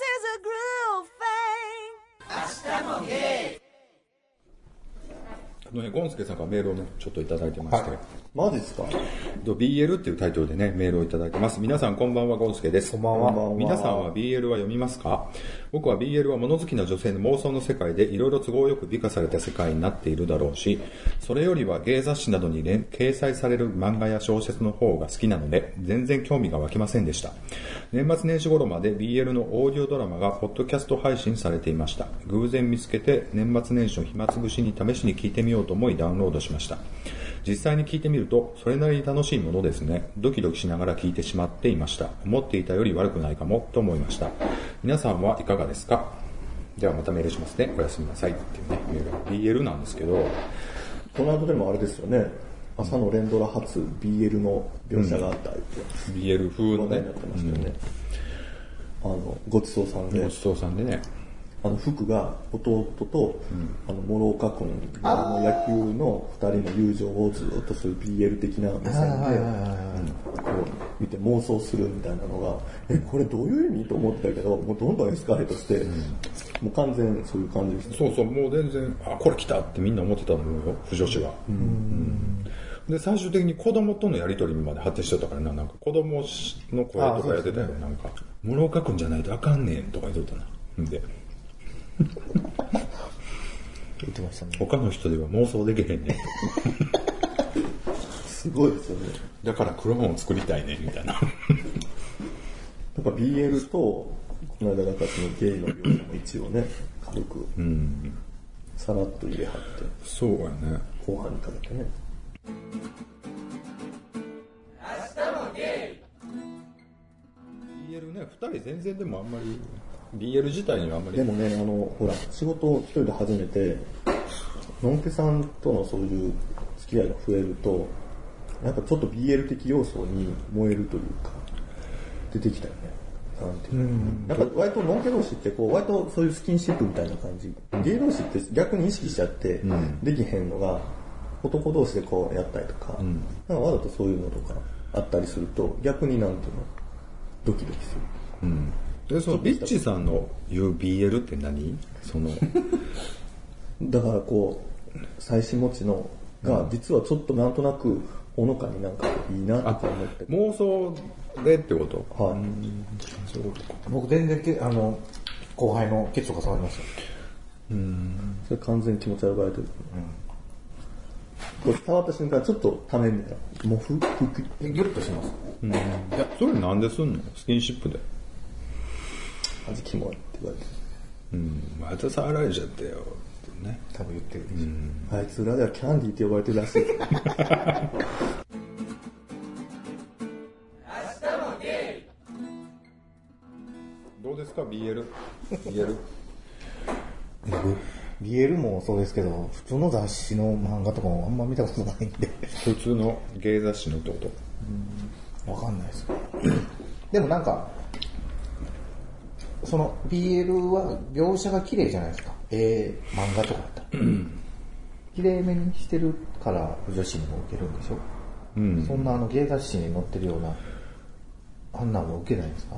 is a groove thing. あのね、ゴンスケさんからメールをね、ちょっといただいてまして、マジですか？と BL っていうタイトルでね、メールをいただいてます。皆さんこんばんは、ゴンスケです。こんばんこんばんは皆さんは BL は読みますか？僕は BL は物好きな女性の妄想の世界でいろいろ都合よく美化された世界になっているだろうし、それよりは芸雑誌などに連掲載される漫画や小説の方が好きなので、全然興味が湧きませんでした。年末年始頃まで BL のオーディオドラマがポッドキャスト配信されていました。偶然見つけて年末年始の暇つぶしに試しに聞いてみようと思いダウンロードしました。実際に聞いてみると、それなりに楽しいものですね。ドキドキしながら聞いてしまっていました。思っていたより悪くないかも、と思いました。皆さんはいかがですか？ではまたメールしますね。おやすみなさい。っていうね、メール。BL なんですけど、この後でもあれですよね。朝の連ドラ初 BL の描写があったって BL 風のね話題になってましたよね。あの、ごちそうさんでごち、そうさんでね、あの、福が弟と、あの、諸岡君の野球の二人の友情をずっとする BL 的な目線で、こう見て妄想するみたいなのが、え、これどういう意味と思ってたけど、もうどんどんエスカレートして、もう完全そういう感じですね。そうそう、もう全然、あ、これ来たってみんな思ってたと思うよ、不女子は。うん。で、最終的に子供とのやりとりまで発展してたからな、なんか子供の声とかやってたよ、なんか、諸岡君じゃないとあかんねんとか言っとったな。んで、言ってましたね。他の人では妄想できへんねん。すごいですよね。だからクローンを作りたいねん、みたいな。なんか BL と、この間なんかそのゲイの描写も一応ね、軽く、さらっと入れはって、そうやね。後半にかけてね。BL ね、二人全然でもあんまり、BL 自体にはあんまり。でもね、あの、ほら、仕事を一人で始めて、のんけさんとのそういう付き合いが増えると、なんかちょっと BL 的要素に燃えるというか、出てきたよね。なんていうのなんか割とのんけ同士ってこう、割とそういうスキンシップみたいな感じ。ゲイ同士って逆に意識しちゃって、できへんのが、男同士でこうやったりとか、なんかわざとそういうのとかあったりすると、逆になんていうの、ドキドキする。で、そのビッチさんの言う BL って何？その、だからこう、最新持ちのが、実はちょっとなんとなく、ほのかになんかいいなって思って。妄想でってこと？はい。そういうことか。僕全然け、あの、後輩のケツとか触りますよ。それ完全に気持ち悪がられてる。こう伝わった瞬間、ちょっとためみたいな。もうふ、ふく、ギュッとします。いや、それなんですんの？スキンシップで。味キモいって言われて。うん、また触られちゃったよ。ってね。多分言ってる。あいつ裏ではキャンディーって呼ばれてるらしい。どうですか ?BL。BL。僕、BL もそうですけど、普通の雑誌の漫画とかもあんま見たことないんで、普通の芸雑誌のってこと？わかんないです。でもなんか、その BL は描写が綺麗じゃないですか。ええ漫画とかだったら。綺麗めにしてるから女子にも受けるんでしょ？うん。そんなあの芸雑誌に載ってるような、あんなんも受けないんですか？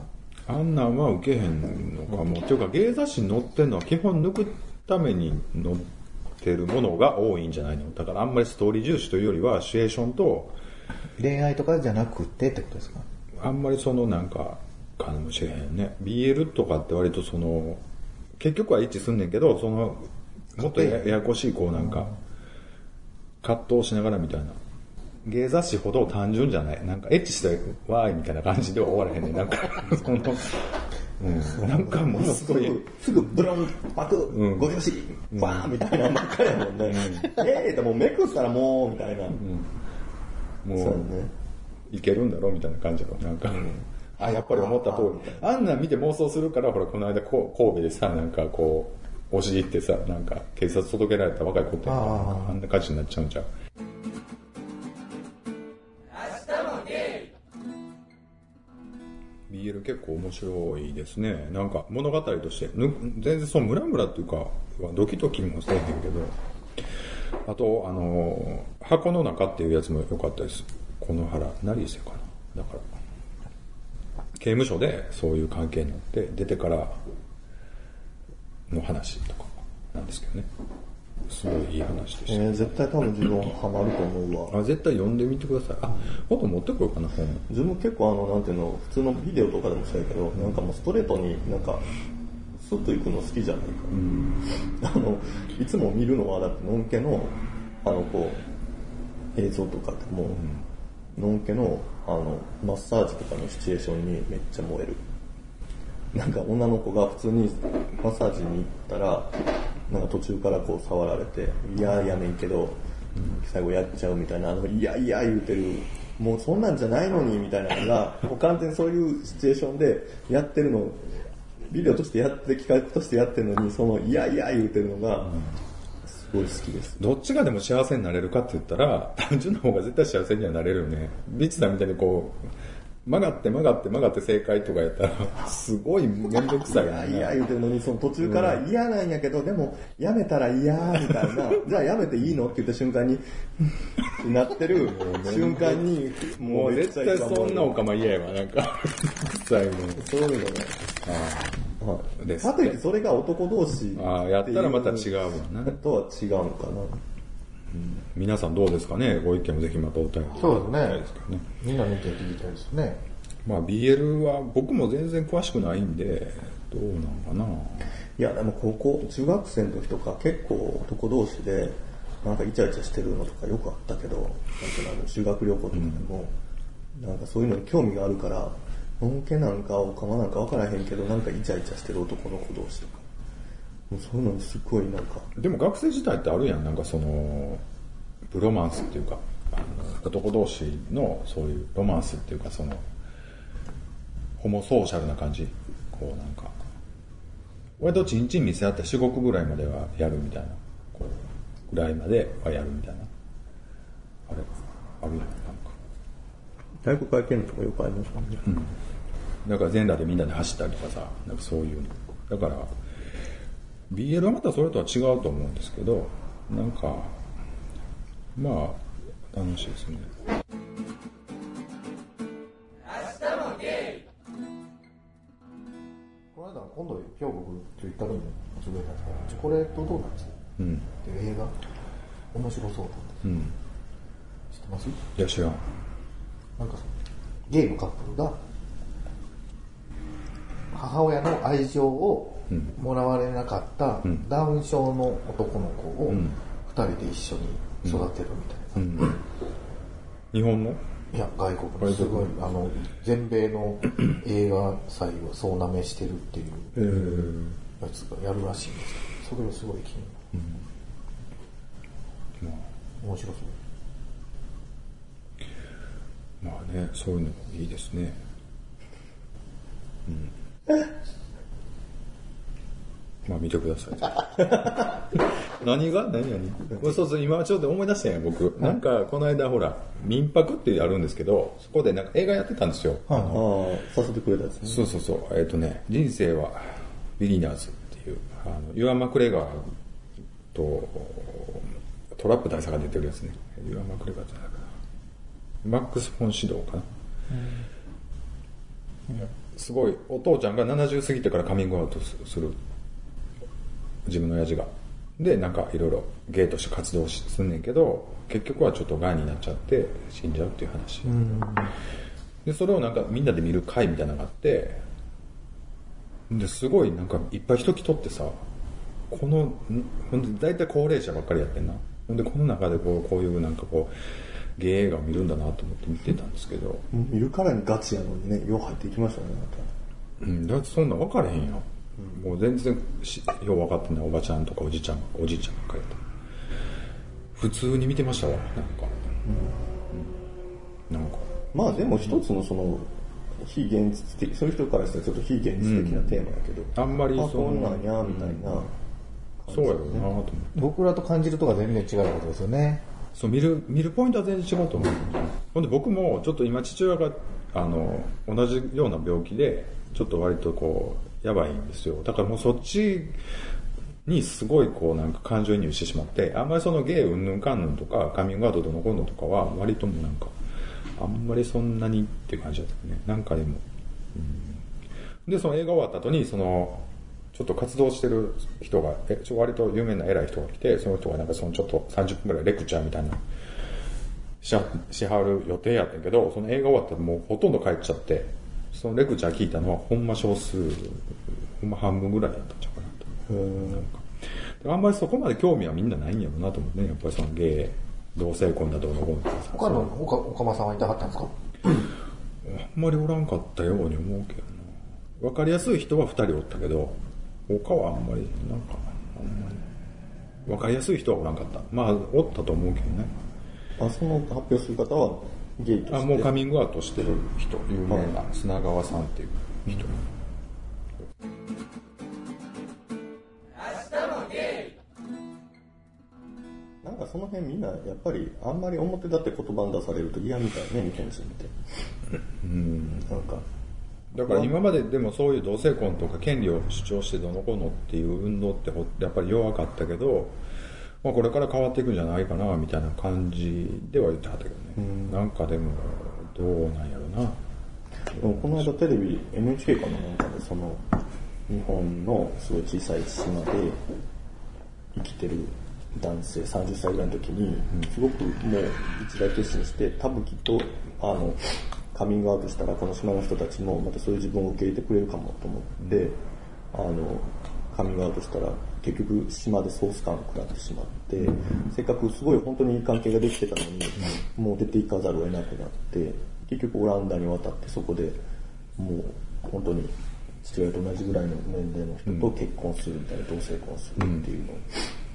あんなんは受けへんのかも。っていうか、芸雑誌に載ってるのは基本抜くために載ってるものが多いんじゃないの？だからあんまりストーリー重視というよりは、シチュエーションと、恋愛とかじゃなくてってことですか？あんまりそのなんか、かもしれへんね。BL とかって割とその、結局は一致すんねんけど、その、もっとやややこしいこうなんか、葛藤しながらみたいな。芸雑誌ほど単純じゃない。なんかエッチしてわーいみたいな感じでは終わらへんねん。なんか、その、うん、なんかものすごい、すぐ、ブロン、パク、んゴシゴシ、バーンみたいなばっかりやもんね。ええってもうめくったらもう、みたいな。もう、そうね。いけるんだろうみたいな感じの、なんか、あ、やっぱり思った通り。あんなん見て妄想するから、ほら、この間、こう神戸でさ、なんかこう、押し入ってさ、なんか、警察届けられた若い子って、ああんな感じになっちゃうんちゃう。BL 結構面白いですね。なんか物語として、ぬ全然そのムラムラっていうか、はドキドキもせえへんけど、あと、あの、箱の中っていうやつも良かったです。この原成瀬かな。だから、刑務所でそういう関係になって、出てからの話とかなんですけどね。すごいいい話でしえー、絶対多分自分ハマると思うた。わ。あ、絶対読んでみてください。あ、もっと持ってこようかな、本。自分結構あの、なんていうの、普通のビデオとかでもそうやけど、なんかもうストレートになんか、スッと行くの好きじゃないか。あの、いつも見るのは、だって、のんけの、あの、こう、映像とかでも、のんけの、あの、マッサージとかのシチュエーションにめっちゃ燃える。なんか女の子が普通にマッサージに行ったら、なんか途中からこう触られて、いややねんけど、最後やっちゃうみたいな、あの、いやいや言うてる、もうそんなんじゃないのにみたいなのが、もう完全にそういうシチュエーションでやってるの、ビデオとしてやって、企画としてやってるのに、その、いやいや言うてるのが、ごい好きです。どっちがでも幸せになれるかって言ったら、単純な方が絶対幸せにはなれるよね。ビッチさんみたいにこう、曲がって曲がって曲がって正解とかやったら、すごいめんどくさいよいやね。いや言うてるのに、その途中から嫌なんやけど、でも、やめたら嫌みたいな、じゃあやめていいのって言った瞬間に、なってる瞬間に、もう絶対そんなおかま嫌やわ、なんか。そういうのね。はでい。かといってそれが男同士ああ、やったらまた違うわな。とは違うのかな。皆さんどうですかね？ご意見もぜひまたお便りそうですね。みんな見て聞きたいですね。まあ BL は僕も全然詳しくないんで、どうなんかな？いや、でも高校、中学生の時とか結構男同士で、なんかイチャイチャしてるのとかよくあったけど、なんていうのあの修学旅行とかでも、なんかそういうのに興味があるから、のんけなんかおかまなんかわからへんけど、なんかイチャイチャしてる男の子同士とか。もうそういうのにすっごいなんか、でも学生時代ってあるやん、なんかその、ブロマンスっていうか、あの男同士のそういうロマンスっていうか、その、ホモソーシャルな感じ。こうなんか、割とチンチン見せ合って至極ぐらいまではやるみたいな、こう、ぐらいまではやるみたいな。あれ、あるやん、なんか。体育会系のとかよくありますもんね。だから全裸でみんなで走ったりとかさ、なんかそういうの。だから、BL はまたそれとは違うと思うんですけど、なんか、まあ、楽しいですね。この間、今度、今日僕、ツイッターでもつぶやいたんですけど、チョコレートドーナツっうん。ていう映画、面白そうなんでうん。知ってます？いや、知らん。なんかゲイのカップルが母親の愛情をもらわれなかったダウン症の男の子をん。二人で一緒に育てるみたいな、うん。日本の？いや外国の。すごいあの全米の映画祭を総なめしてるっていうやつがやるらしいんですけどそれがすごい気になる。面白そう。まあね、そういうのもいいですね。うん。まあ見てください。何が？何何そうそう、今ちょっと思い出したんや、僕。なんか、この間ほら、民泊ってあるんですけど、そこでなんか映画やってたんですよ。ああ、させてくれたやつね。そうそうそう。えっ、とね、人生はビギナーズっていう、あの、ユアン・マクレガーとトラップ大佐が出てるやつね。ユアン・マクレガーじゃないかな。マックス・フォン・シドーかな。すごい、お父ちゃんが70過ぎてからカミングアウトすする。自分の親父が。で、なんかいろいろゲイとして活動しすんねんけど、結局はちょっと癌になっちゃって死んじゃうっていう話。で、それをなんかみんなで見る会みたいなのがあって、で、すごいなんかいっぱい人来とってさ、この、んほんで大体高齢者ばっかりやってんな。ほんで、この中でこう、こういうなんかこう、ゲイ映画を見るんだなと思って見てたんですけど、見るからにガチやのにね、よう入っていきましたね、まうん、だってそんなん分かれへんよ。もう全然しよう分かってないおばちゃんとかおじちゃん、おじいちゃんばっかりやった。普通に見てましたわ、なんか。うん、なんか。た。まあでも一つのその、非現実的、そういう人からしたらちょっと非現実的なテーマやけど、あんまりあ、そのこんなんや、みたいな。そうやろうなと思って。僕らと感じるとか全然違うことですよねそう、見る、見るポイントは全然違うと思う。ほんで僕もちょっと今父親が、あの、同じような病気で、ちょっと割とこう、やばいんですよ。だからもうそっちにすごいこうなんか感情移入してしまって、あんまりそのゲイうんぬんかんぬんとか、カミングアウトどのこうのとかは、割ともなんか、あんまりそんなにっていう感じだったね。なんかでも。うんで、その映画終わった後に、その、ちょっと活動してる人が、えちょ割と有名な偉い人が来て、その人がなんかそのちょっと30分くらいレクチャーみたいな、しはしはる予定やったけど、その映画終わったらもうほとんど帰っちゃって、そのレクチャー聞いたのはほんま少数、ほんま半分ぐらいやったんちゃうかなと。なんかあんまりそこまで興味はみんなないんやろうなと思ってね、やっぱりその芸、同性婚だどうのこうの他の、岡岡間さんはいたかったんですか？あんまりおらんかったように思うけどな。わかりやすい人は二人おったけど、他はあんまり、なんか、あんまり。わかりやすい人はおらんかった。まあ、おったと思うけどね。あ、その発表する方はゲイとして？あ、もうカミングアウトしてる人、有名な砂川さんっていう人。なんかその辺みんなやっぱりあんまり表立って言葉に出されると嫌みたいね、日本人って。うん。なんか、だから今まででもそういう同性婚とか権利を主張してどのこうのっていう運動ってほやっぱり弱かったけど、まあこれから変わっていくんじゃないかなみたいな感じでは言ってはったけどね。なんかでもどうなんやろな。でもこの間テレビ NHK かななんかでその日本のすごい小さい島で生きてる男性30歳ぐらいの時にすごくもう一大決心して多分きっとあのカミングアウトしたらこの島の人たちもまたそういう自分を受け入れてくれるかもと思って、あのカミングアウトしたら結局島でソース感を食らってしまって、せっかくすごい本当にいい関係ができてたのに、もう出ていかざるを得なくなって結局オランダに渡ってそこでもう本当に父親と同じぐらいの年齢の人と結婚するみたいな同性婚するっていうのを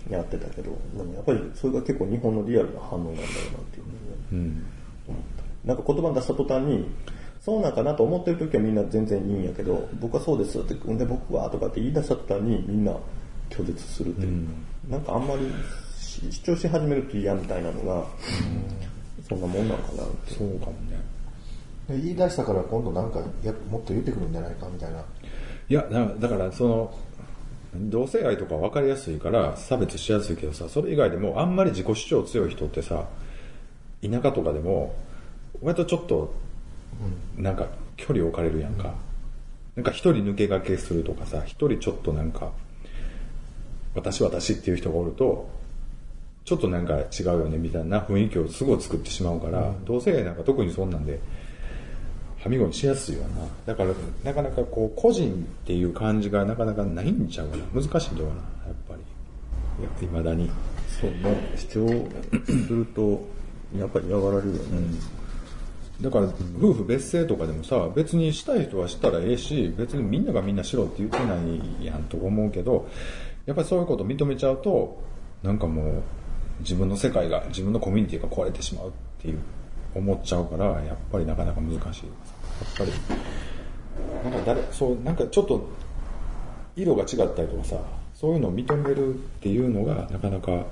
やってたけど、でもやっぱりそれが結構日本のリアルな反応なんだろうなっていうふうにね思った。なんか言葉に出した途端に、そうなんかなと思ってる時はみんな全然いいんやけど、僕はそうですって、で僕はとかって言い出した途端にみんな拒絶するっていう。なんかあんまりし主張し始めると嫌みたいなのが、そんなもんなんかなって。そうかもね。で言い出したから今度なんかやもっと言ってくるんじゃないかみたいな。いや、だだからその、同性愛とか分かりやすいから差別しやすいけどさ、それ以外でもあんまり自己主張強い人ってさ、田舎とかでも、割とちょっと、なんか距離置かれるやんか。なんか一人抜け駆けするとかさ、一人ちょっとなんか、私私っていう人がおると、ちょっとなんか違うよねみたいな雰囲気をすごい作ってしまうから、同性愛なんか特にそんなんで、はみごにしやすいよな。だから、なかなかこう、個人っていう感じがなかなかないんちゃうかな。難しいんだよな、やっぱり。やっぱ未だに。そうね、主張すると、やっぱり嫌がられるよね。だから、夫婦別姓とかでもさ、別にしたい人はしたらええし、別にみんながみんなしろって言ってないやんと思うけど、やっぱりそういうこと認めちゃうと、なんかもう、自分の世界が、自分のコミュニティが壊れてしまうっていう、思っちゃうから、やっぱりなかなか難しい。やっぱり、なんか誰、そう、なんかちょっと、色が違ったりとかさ、そういうのを認めるっていうのが、なかなか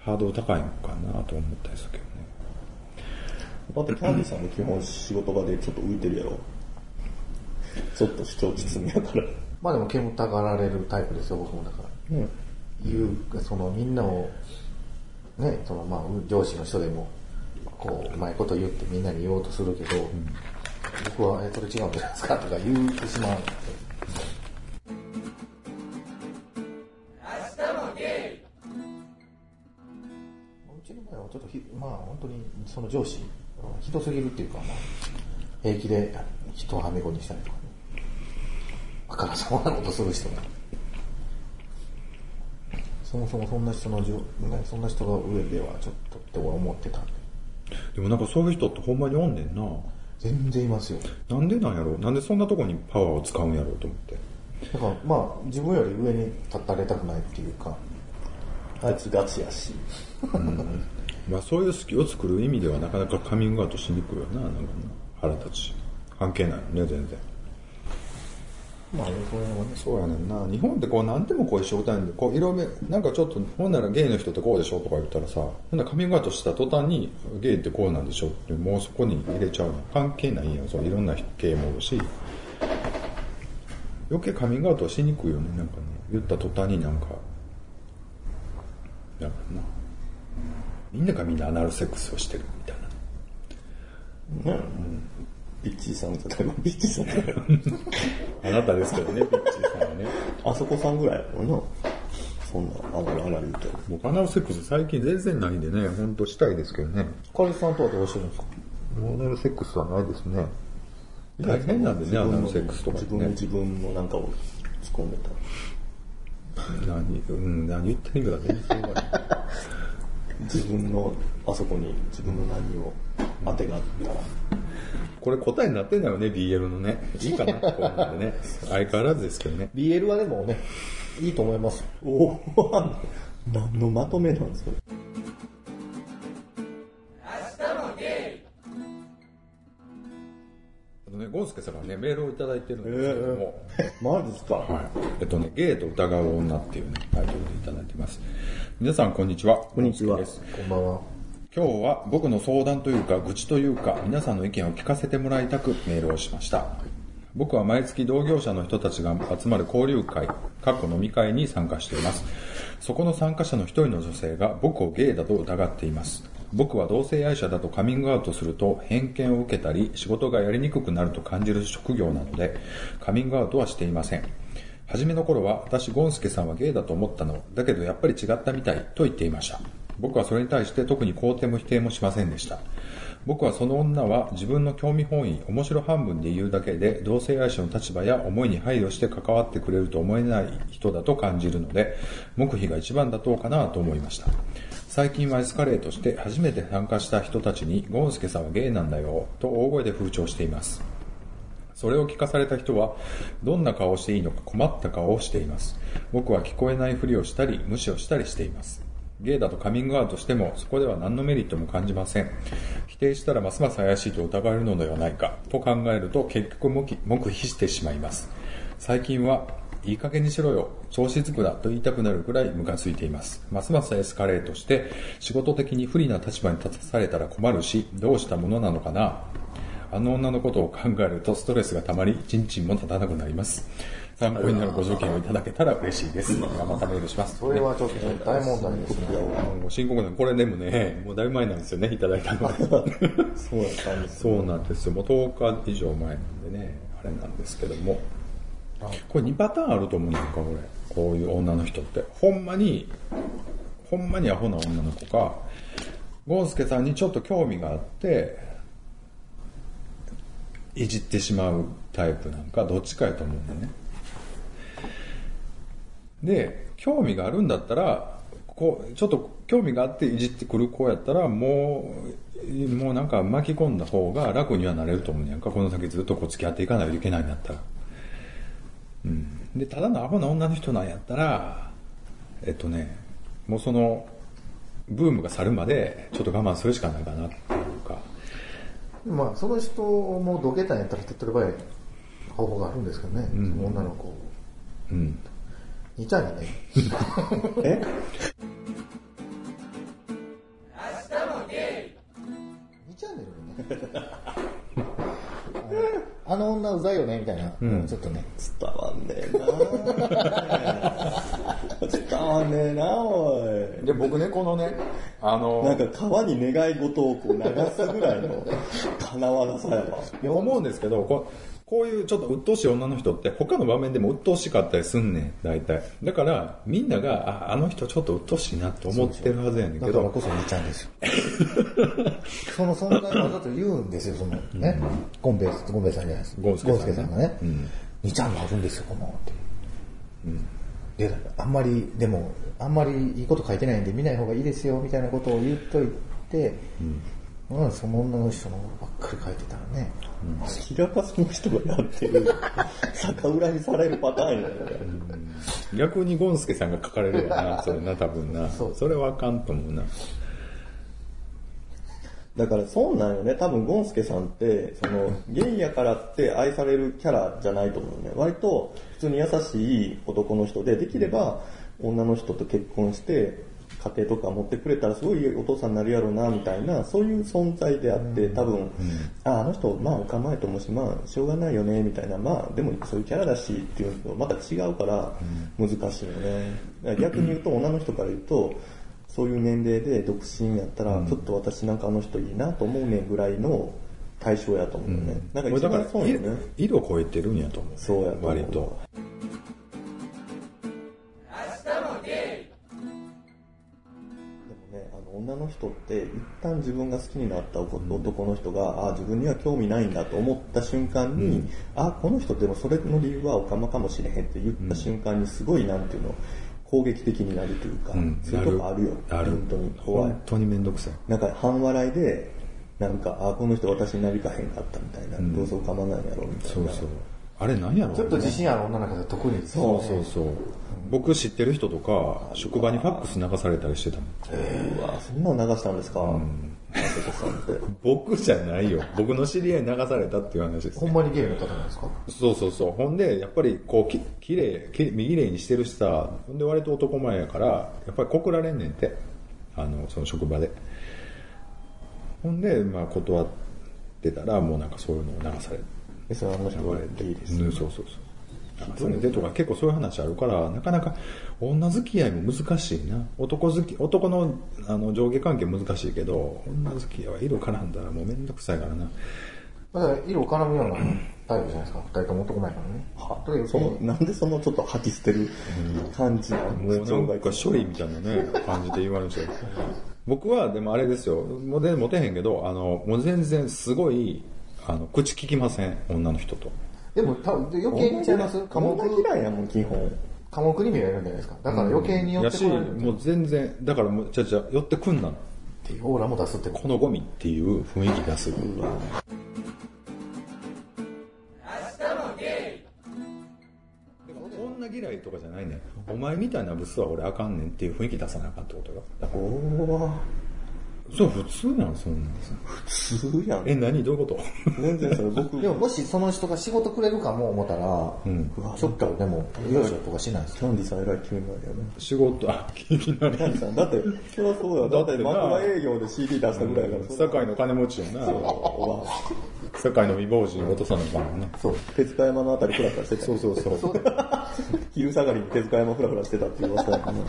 ハードル高いのかなと思ったりするけど。だってキャンディさんも基本仕事場でちょっと浮いてるやろ。ちょっと主張きつみやから。まあでも煙たがられるタイプですよ、僕もだから。うん。言う、そのみんなを、ね、そのまあ上司の人でも、こう、うまいこと言ってみんなに言おうとするけど、僕は、え、それ違うんじゃないですかとか言ってしまう。うちの場合はちょっとひ、まあ本当にその上司、ひどすぎるっていうか、まあ、平気で人をはめ子にしたりとかね。わからんそうなことする人が。そもそもそんな人のね、そんな人が上ではちょっとって俺思ってたんで。でもなんかそういう人ってほんまにおんねんな。全然いますよ。なんでなんやろなんでそんなとこにパワーを使うんやろうと思って。だからまあ自分より上に立たれたくないっていうか、あいつガチやし。まあそういう好きを作る意味ではなかなかカミングアウトしにくいよな、なんかな。腹立つし。関係ないよね、全然。まあ、これはね、そうやねんな。日本ってこう何でもこう一緒たいんで、こう色目、なんかちょっと、ほんならゲイの人ってこうでしょとか言ったらさ、ほんならカミングアウトした途端に、ゲイってこうなんでしょって、もうそこに入れちゃうの。関係ないやん。そういろんなゲイもおるし。余計カミングアウトはしにくいよね。なんかね、言った途端になんか、だからな。みんながみんなアナルセックスをしてるみたいな。ね、ビッチーさんとか、ビッチーさんとか。あなたですけどね、ピッチーさんはね。あそこさんぐらいやもんな。そんな、あらあら言うて。僕アナルセックス最近全然ないんでね、ほんとしたいですけどね。カリスさんとはどうしてるんですか？アナルセックスはないですね。大変なんでね、アナルセックスとかね。自分で自分のなんかを突っ込んでた。何、うん、何言ってるんか全然わからない。自分の、あそこに自分の何を当てがあったら。これ答えになってんだよね、BL のね。いいかなって思うんでね。相変わらずですけどね。BL はでもね、いいと思います。おお 何のまとめなんですか？ね、ゴンスケさんからね、メールをいただいてるんですけども、マジですか？はい。えっとね、ゲイと疑う女っていうね、タイトルでいただいてます。皆さん、こんにちは。こんにちは。こんばんは。今日は僕の相談というか愚痴というか皆さんの意見を聞かせてもらいたくメールをしました僕は毎月同業者の人たちが集まる交流会過去飲み会に参加していますそこの参加者の一人の女性が僕をゲイだと疑っています僕は同性愛者だとカミングアウトすると偏見を受けたり仕事がやりにくくなると感じる職業なのでカミングアウトはしていません。初めの頃は私ゴンスケさんはゲイだと思ったの。だけどやっぱり違ったみたいと言っていました。僕はそれに対して特に肯定も否定もしませんでした。僕はその女は自分の興味本位面白半分で言うだけで同性愛者の立場や思いに配慮して関わってくれると思えない人だと感じるので黙秘が一番妥当かなと思いました。最近はエスカレートして初めて参加した人たちにゴンスケさんはゲイなんだよと大声で風潮していますそれを聞かされた人は、どんな顔をしていいのか困った顔をしています。僕は聞こえないふりをしたり、無視をしたりしています。ゲイだとカミングアウトしても、そこでは何のメリットも感じません。否定したらますます怪しいと疑われるのではないか、と考えると結局黙秘黙秘してしまいます。最近は、いい加減にしろよ、調子つくなと言いたくなるくらいムカついています。ますますエスカレートして、仕事的に不利な立場に立たされたら困るし、どうしたものなのかな。あの女のことを考えるとストレスがたまり、ちんちんも立たなくなります。参考になるご条件をいただけたら嬉しいです。またメールします。それはちょっと大問題ですね。深刻な、これでもね、もうだいぶ前なんですよね、いただいたのは。そうだったんです。そうなんですよ。もう10日以上前なんでね、あれなんですけども。これ2パターンあると思うんですか、これ。こういう女の人って。ほんまに、ほんまにアホな女の子か、ゴンスケさんにちょっと興味があって、いじってしまうタイプなんか、どっちかやと思うんだよね。で、興味があるんだったら、こう、ちょっと興味があっていじってくる子やったら、もう、もうなんか巻き込んだ方が楽にはなれると思うんやんか。この先ずっとこう付き合っていかないといけないんだったら。うん。で、ただのアホな女の人なんやったら、えっとね、もうその、ブームが去るまで、ちょっと我慢するしかないかなっていうか。まあ、その人もどけたんやったら手っ取り早い方法があるんですけどね。その女の子。うん。兄ちゃんにね。え？2チャンネルでね。あの女うざいよね、みたいな。ちょっとね。伝わんねえな 伝わんねえなおい。で、僕ね、このね、あの、なんか川に願い事をこう流すぐらいの 叶わなさやわ。いや思うんですけどここういうちょっと鬱陶しい女の人って他の場面でも鬱陶しかったりすんねん大体だからみんながああの人ちょっと鬱陶しいなと思ってるはずやねんけどだからこそ兄ちゃんですよ。その存在をわざと言うんですよ、そのね。ゴンベイ、ゴンベイさんじゃないです。ゴンスケさんねゴンスケさんがね。兄ちゃんがあるんですよ、このって。で、あんまり、でも、あんまりいいこと書いてないんで見ない方がいいですよ、みたいなことを言っといて、うん、その女の人のばっかり書いてたらね。平場その人がやってる。逆恨みされるパターンやね。逆にゴンスケさんが書かれるよなそれな多分な。そう。それはあかんと思うなだからそうなんよね。多分ゴンスケさんって、その、ゲイやからって愛されるキャラじゃないと思うよね。割と普通に優しい男の人で、できれば女の人と結婚して、家庭とか持ってくれたらすごいお父さんになるやろうな、みたいな、そういう存在であって、多分、あ、あの人、まあお構いと思うし、まあしょうがないよね、みたいな、まあでもそういうキャラだしっていうのとまた違うから難しいよね。逆に言うと女の人から言うと、そういう年齢で独身やったら、ちょっと私なんかあの人いいなと思うねんぐらいの対象やと思うよね。なんか一俺だから番そうよね。色超えてるんやと思う。そうやと割と。でもね、あの女の人って一旦自分が好きになった男の人が、あ自分には興味ないんだと思った瞬間に、あこの人でもそれの理由はオカマかもしれへんって言った瞬間にすごいなんていうの、攻撃的になるというか、うんそういうとこあるよ。ある。本当に怖い。本当にめんどくさい。なんか半笑いで、なんか、あこの人私になりかへんかったみたいな、どうせオカマなんやろみたいな。そうそう。あれ何やろちょっと自信ある女の子で特にそうそうそう。僕知ってる人とか、職場にファックス流されたりしてたもん。うわそんなの流したんですか、あそこさん。僕じゃないよ。僕の知り合いに流されたっていう話です、ほんまにゲイの方なんですか？そうそうそう。ほんで、やっぱりこう、ききれい、き麗にしてるしさ、ほんで割と男前やから、やっぱり告られんねんて。あの、その職場で。ほんで、まあ断ってたら、もうなんかそういうのを流されて。え、それあの人はゲイです。うん、そうそうそう。流されてとか結構そういう話あるから、なかなか女付き合いも難しいな。男好き、男のあの上下関係難しいけど、女付き合いは色絡んだらもうめんどくさいからな。だから色絡むようなタイプじゃないですか。二人とも男前からね。はとそのなんでそのちょっと吐き捨てる感じ？なのもうなんか処理みたいなね、感じで言われるんですよ。僕はでもあれですよ、もう全然モテへんけど、あの、もう全然すごい、あの、口聞きません、女の人と。でも多分余計にちゃいます？科目女嫌いやもん、基本。科目に見えるんじゃないですか。だから余計に寄ってこられるもう全然、だからもう、ちゃちゃ、寄ってくんな。っていうオーラも出すってこのゴミっていう雰囲気がする。でも女嫌いとかじゃないねんお前みたいなブスは俺あかんねんっていう雰囲気出さなあかんってことよ。だからおー、そう、普通なんそんなん普通やん。え、何？どういうこと？全然それ僕、でももしその人が仕事くれるかも思ったら、んちょっとでも、よいしょとかしないですキャンディさん偉い気分なんだよね。仕事、あ、いきなキャンディり。さん、だって、そりゃそうや。だって、だってな枕営業で CD 出したぐらいやから、堺の金持ちやな。わ堺の未亡人を落とさなあかんもんな。そう、手塚山のあたりフラフラしてた。そうそうそう。昼下がりに手塚山フラフラしてたっていう噂やからね。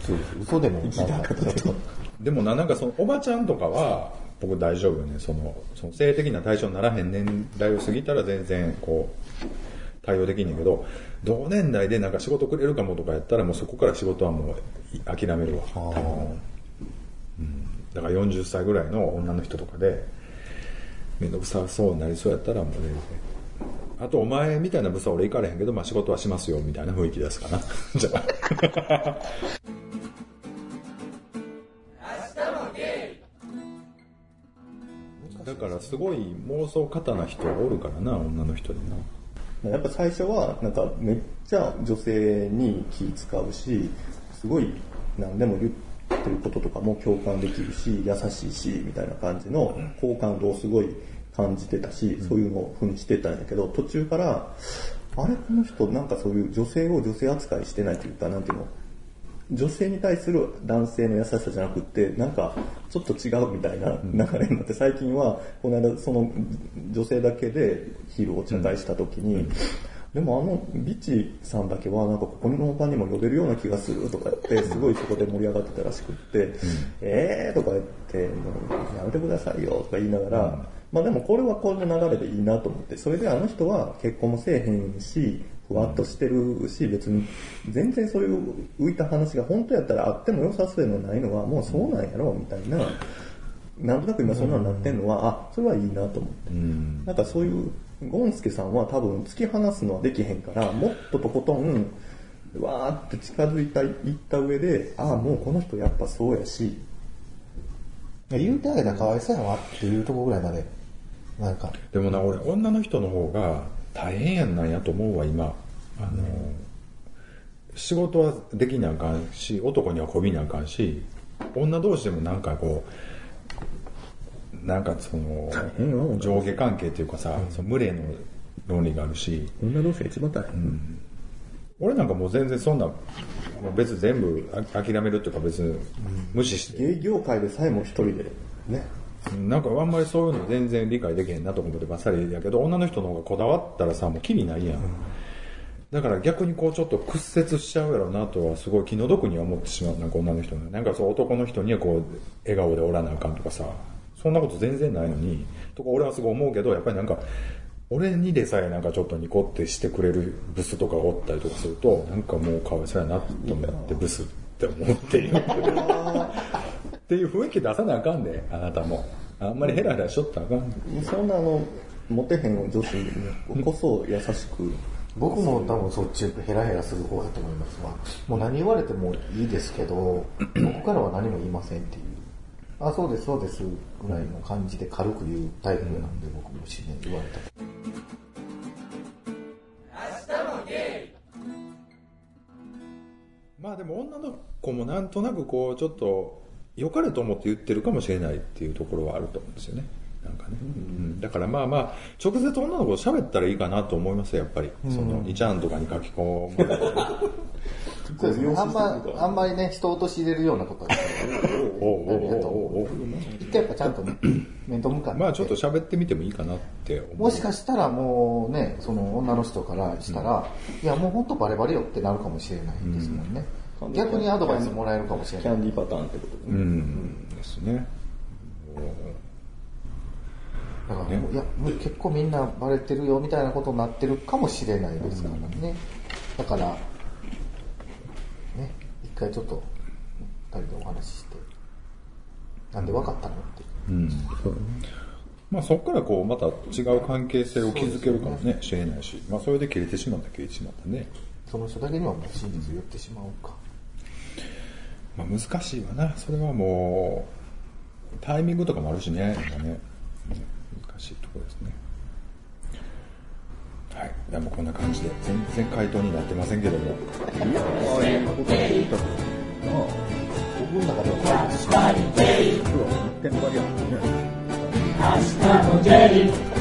そう嘘でも、なんかちょっとでもな、なんかその、おばちゃんとかは、僕大丈夫よね。その、その性的な対象にならへん年代を過ぎたら全然、こう、対応できんねんけど、同年代でなんか仕事くれるかもとかやったら、もうそこから仕事はもうい諦めるわ。うん。だから40歳ぐらいの女の人とかで、めんどくさそうになりそうやったらもう全然。あと、お前みたいなブスは俺行かれへんけど、まあ仕事はしますよ、みたいな雰囲気ですかな。じゃあ。だからすごい妄想過多な人おるからな、女の人でな。やっぱ最初は、なんかめっちゃ女性に気使うし、すごい何でも言ってることとかも共感できるし、優しいし、みたいな感じの好感度をすごい感じてたし、そういうのをふうにしてたんやけど、途中から、あれこの人なんかそういう女性を女性扱いしてないというか、なんていうの、女性に対する男性の優しさじゃなくって、なんかちょっと違うみたいな流れになって、最近はこの間その女性だけでヒールを茶会した時に、でもあのビッチさんだけはなんかここの場にも呼べるような気がするとか言って、すごいそこで盛り上がってたらしくって、えーとか言って、やめてくださいよとか言いながら、まあでもこれはこの流れでいいなと思って、それであの人は結婚もせえへんし、ふわっとしてるし、別に全然そういう浮いた話が本当やったらあっても良さそうでもないのはもうそうなんやろみたいな、なんとなく今そんなになってんのは、あ、それはいいなと思って。なんかそういう、ゴンスケさんは多分突き放すのはできへんから、もっととことん、わーって近づいた、いった上で、ああ、もうこの人やっぱそうやし、言うてあげたらかわいそうやわっていうところぐらいまで、なんか、でもな、俺、女の人の方が大変やんなんやと思うわ、今。あの、仕事はできなあかんし、男にはこびなあかんし、女同士でもなんかこう、なんかその上下関係っていうかさ、その群れの論理があるし、女同士が一番大変。俺なんかもう全然そんな、別に全部あ諦めるっていうか別に無視して、芸業界でさえも一人で、ね。なんかあんまりそういうの全然理解できへんなと思ってばっさりやけど、女の人の方がこだわったらさ、もうキリないやん。だから逆にこうちょっと屈折しちゃうやろうなとはすごい気の毒には思ってしまう。なんか女の人の。なんかそう男の人にはこう、笑顔でおらなあかんとかさ、そんなこと全然ないのに、とか俺はすごい思うけど、やっぱりなんか、俺にでさえなんかちょっとニコってしてくれるブスとかがおったりとかすると、なんかもうかわいそうやなと思ってブスって思っている。っていう雰囲気出さなあかんで、あなたも。あんまりヘラヘラしとったらあかん。そんなあの、モテへん女子にこそ優しく、僕も多分そっちヘラヘラする方だと思いますわ。もう何言われてもいいですけど、僕からは何も言いませんっていう。あ、そうです、そうです、ぐらいの感じで軽く言うタイプなんで、僕もしね、言われたら。まあでも女の子もなんとなくこうちょっと良かれと思って言ってるかもしれないっていうところはあると思うんですよね。なんかね。うん、だからまあまあ、直接女の子と喋ったらいいかなと思いますよ、やっぱり。その、2ちゃんとかに書き込む。そうですね。あんま、あんまりね、人を陥れるようなことはおうおうおうおうおう一回やっぱちゃんとね、面と向かって。まあちょっと喋ってみてもいいかなって思う。もしかしたらもうね、その女の人からしたら、いやもうほんとバレバレよってなるかもしれないですもんね。うん逆にアドバイスもらえるかもしれない。キャンディーパターンってことでうね。ん、ですね。だから、いや、もう結構みんなバレてるよみたいなことになってるかもしれないですからね。だから、ね、一回ちょっと、二人でお話しして、なんで分かったのって。うん。まあそこからこうまた違う関係性を築けるかもね、しれないし、まあそれで切れてしまったら切れてしまったね。その人だけにはもう真実を言ってしまおうか。まあ難しいわな。それはもう、タイミングとかもあるしね。なんかね難しいところですね。はい。でもこんな感じで、全然回答になってませんけども。いや、ああいうことが言ったとなあ、僕の中では解決しない。今日は一点張りやもんね。